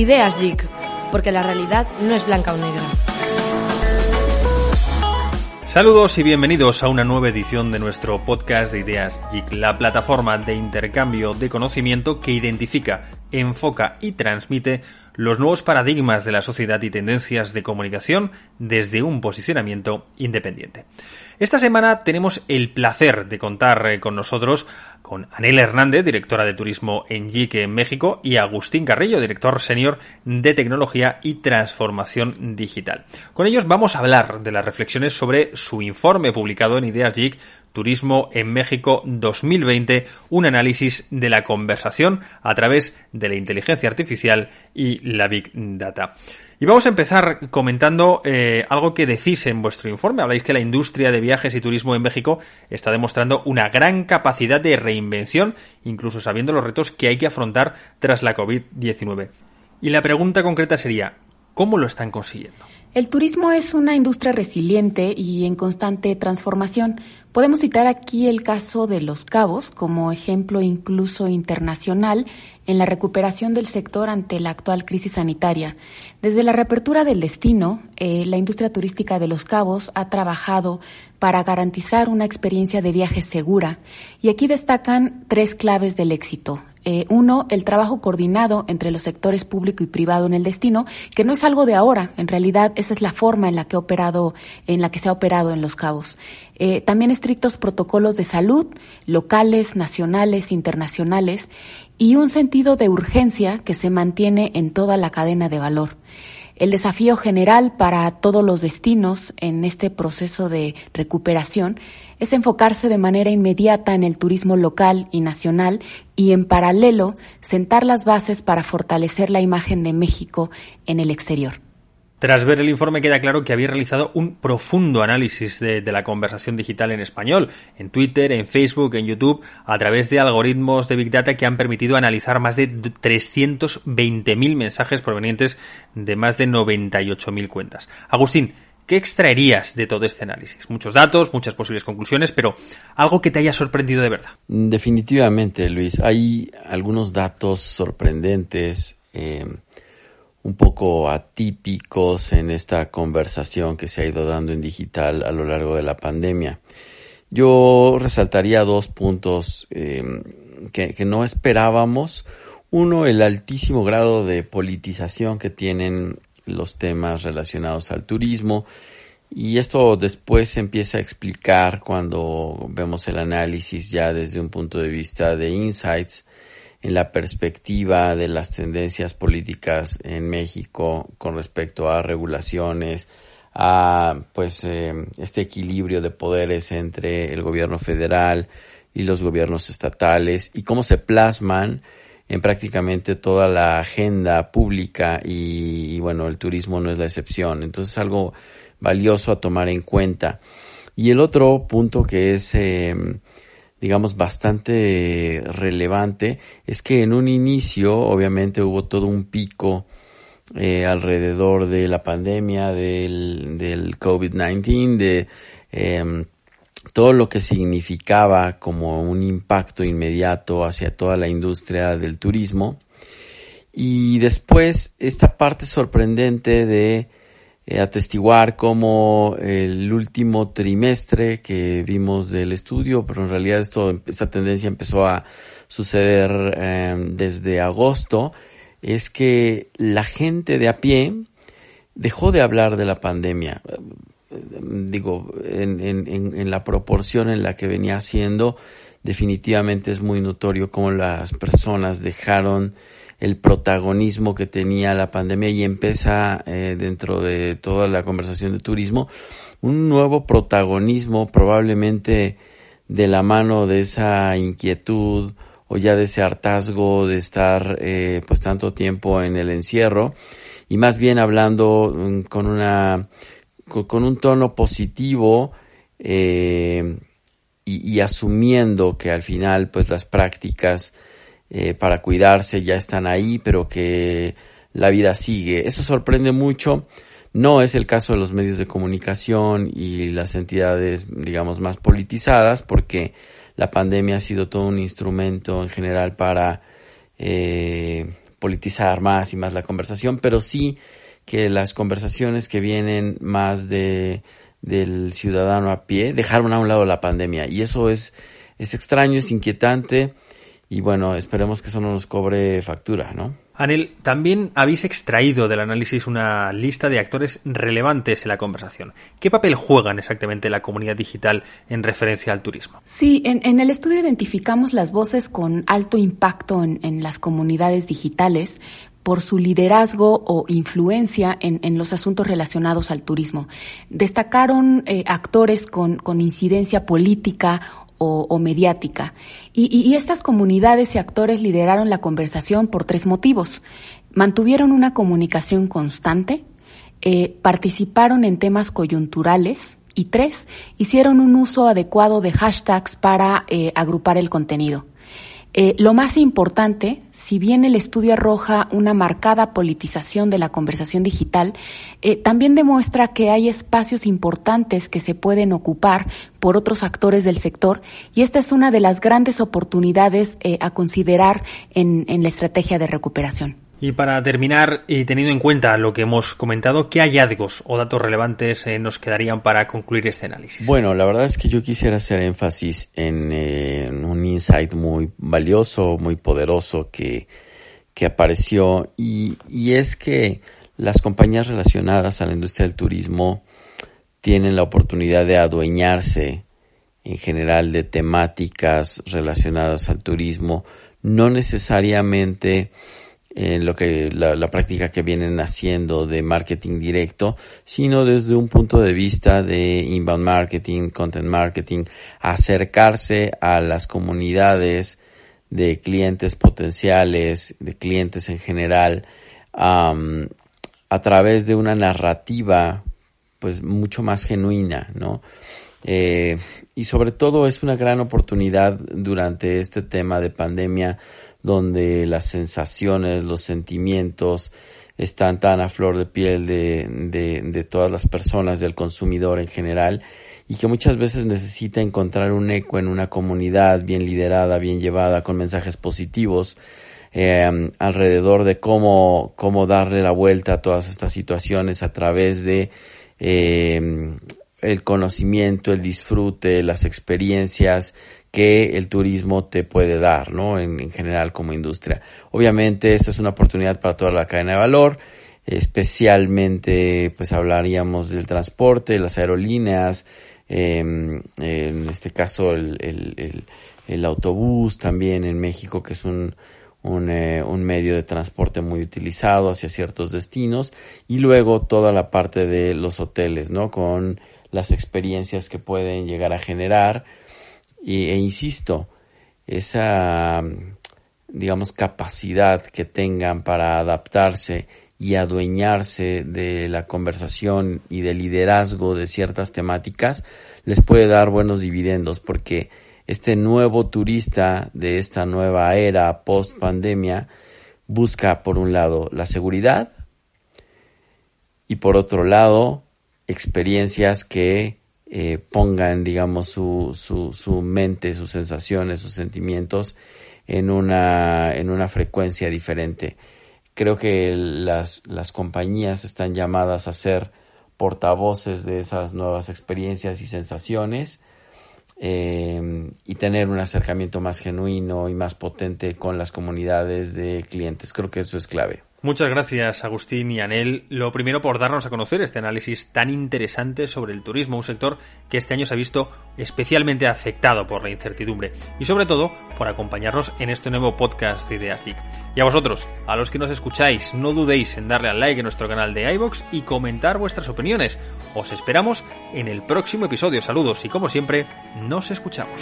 Ideas Geek, porque la realidad no es blanca o negra. Saludos y bienvenidos a una nueva edición de nuestro podcast de Ideas Geek, la plataforma de intercambio de conocimiento que identifica, enfoca y transmite los nuevos paradigmas de la sociedad y tendencias de comunicación desde un posicionamiento independiente. Esta semana tenemos el placer de contar eh, con nosotros con Anel Hernández, directora de turismo en JIC en México, y Agustín Carrillo, director senior de tecnología y transformación digital. Con ellos vamos a hablar de las reflexiones sobre su informe publicado en Ideas JIC Turismo en México 2020, un análisis de la conversación a través de la inteligencia artificial y la Big Data. Y vamos a empezar comentando eh, algo que decís en vuestro informe. Habláis que la industria de viajes y turismo en México está demostrando una gran capacidad de reinvención, incluso sabiendo los retos que hay que afrontar tras la COVID-19. Y la pregunta concreta sería, ¿cómo lo están consiguiendo? El turismo es una industria resiliente y en constante transformación. Podemos citar aquí el caso de Los Cabos como ejemplo incluso internacional en la recuperación del sector ante la actual crisis sanitaria. Desde la reapertura del destino, eh, la industria turística de Los Cabos ha trabajado para garantizar una experiencia de viaje segura y aquí destacan tres claves del éxito. Eh, uno, el trabajo coordinado entre los sectores público y privado en el destino, que no es algo de ahora, en realidad esa es la forma en la que, operado, en la que se ha operado en Los Cabos. Eh, también estrictos protocolos de salud, locales, nacionales, internacionales, y un sentido de urgencia que se mantiene en toda la cadena de valor. El desafío general para todos los destinos en este proceso de recuperación es enfocarse de manera inmediata en el turismo local y nacional y en paralelo sentar las bases para fortalecer la imagen de México en el exterior. Tras ver el informe queda claro que había realizado un profundo análisis de, la conversación digital en español, en Twitter, en Facebook, en YouTube, a través de algoritmos de Big Data que han permitido analizar más de 320.000 mensajes provenientes de más de 98.000 cuentas. Agustín, ¿qué extraerías de todo este análisis? Muchos datos, muchas posibles conclusiones, pero algo que te haya sorprendido de verdad. Definitivamente, Luis. Hay algunos datos sorprendentes. Eh, un poco atípicos en esta conversación que se ha ido dando en digital a lo largo de la pandemia. Yo resaltaría dos puntos em, que, que, no esperábamos. Uno, el altísimo grado de politización que tienen los temas relacionados al turismo. Y esto después se empieza a explicar cuando vemos el análisis ya desde un punto de vista de insights en la perspectiva de las tendencias políticas en México con respecto a regulaciones, a pues eh, este equilibrio de poderes entre el gobierno federal y los gobiernos estatales y cómo se plasman en prácticamente toda la agenda pública y, bueno el turismo no es la excepción. Entonces algo valioso a tomar en cuenta. Y el otro punto que es eh, digamos, bastante relevante es que en un inicio, obviamente, hubo todo un pico eh, alrededor de la pandemia, del, del COVID-19, de em, todo lo que significaba como un impacto inmediato hacia toda la industria del turismo. Y después esta parte sorprendente de eh, atestiguar cómo el último trimestre que vimos del estudio, pero en realidad esto, esta tendencia empezó a suceder em, desde agosto, es que la gente de a pie dejó de hablar de la pandemia. Digo, en, en, en la proporción en la que venía haciendo, definitivamente es muy notorio cómo las personas dejaron el protagonismo que tenía la pandemia y empieza eh, dentro de toda la conversación de turismo un nuevo protagonismo probablemente de la mano de esa inquietud o ya de ese hartazgo de estar eh, pues tanto tiempo en el encierro y más bien hablando mm, con una con, un tono positivo eh, y, y, asumiendo que al final pues las prácticas eh, para cuidarse ya están ahí, pero que la vida sigue. Eso sorprende mucho. No es el caso de los medios de comunicación y las entidades, digamos, más politizadas, porque la pandemia ha sido todo un instrumento en general para, eh, politizar más y más la conversación, pero sí que las conversaciones que vienen más de del ciudadano a pie dejaron a un lado la pandemia y eso es es extraño, es inquietante y bueno, esperemos que eso no nos cobre factura, ¿no? Anel, también habéis extraído del análisis una lista de actores relevantes en la conversación. ¿Qué papel juegan exactamente la comunidad digital en referencia al turismo? Sí, en, el estudio identificamos las voces con alto impacto en, las comunidades digitales por su liderazgo o influencia en, los asuntos relacionados al turismo. Destacaron eh, actores con, con incidencia política o, mediática. Y, estas comunidades y actores lideraron la conversación por tres motivos. Mantuvieron una comunicación constante, eh, participaron en temas coyunturales y tres, hicieron un uso adecuado de hashtags para eh, agrupar el contenido. Eh, lo más importante, si bien el estudio arroja una marcada politización de la conversación digital, eh, también demuestra que hay espacios importantes que se pueden ocupar por otros actores del sector y esta es una de las grandes oportunidades eh, a considerar en la estrategia de recuperación. Y para terminar, y teniendo en cuenta lo que hemos comentado, ¿qué hallazgos o datos relevantes eh, nos quedarían para concluir este análisis? Bueno, la verdad es que yo quisiera hacer énfasis en, eh, un insight muy valioso, muy poderoso que, que apareció y, y es que las compañías relacionadas a la industria del turismo tienen la oportunidad de adueñarse en general de temáticas relacionadas al turismo, no necesariamente en lo que la, práctica que vienen haciendo de marketing directo, sino desde un punto de vista de inbound marketing, content marketing, acercarse a las comunidades de clientes potenciales, de clientes en general, a través de una narrativa pues mucho más genuina, ¿no? Eh, y sobre todo es una gran oportunidad durante este tema de pandemia donde las sensaciones, los sentimientos están tan a flor de piel de, de, todas las personas, del consumidor en general, y que muchas veces necesita encontrar un eco en una comunidad bien liderada, bien llevada, con mensajes positivos, eh, alrededor de cómo, cómo darle la vuelta a todas estas situaciones a través de eh, el conocimiento, el disfrute, las experiencias que el turismo te puede dar, ¿no? En, general como industria. Obviamente esta es una oportunidad para toda la cadena de valor, especialmente pues hablaríamos del transporte, las aerolíneas, em, en este caso el, autobús también en México que es un, un, eh, un, medio de transporte muy utilizado hacia ciertos destinos y luego toda la parte de los hoteles, ¿no? Con las experiencias que pueden llegar a generar e insisto, esa, digamos, capacidad que tengan para adaptarse y adueñarse de la conversación y del liderazgo de ciertas temáticas, les puede dar buenos dividendos porque este nuevo turista de esta nueva era post pandemia busca por un lado la seguridad y por otro lado experiencias que eh, pongan, digamos, su, su, su mente, sus sensaciones, sus sentimientos en una, en una frecuencia diferente. Creo que las, las compañías están llamadas a ser portavoces de esas nuevas experiencias y sensaciones eh, y tener un acercamiento más genuino y más potente con las comunidades de clientes. Creo que eso es clave. Muchas gracias, Agustín y Anel. Lo primero por darnos a conocer este análisis tan interesante sobre el turismo, un sector que este año se ha visto especialmente afectado por la incertidumbre y sobre todo por acompañarnos en este nuevo podcast de Ideas Y a vosotros, a los que nos escucháis, no dudéis en darle al like en nuestro canal de iBox y comentar vuestras opiniones. Os esperamos en el próximo episodio. Saludos y como siempre, nos escuchamos.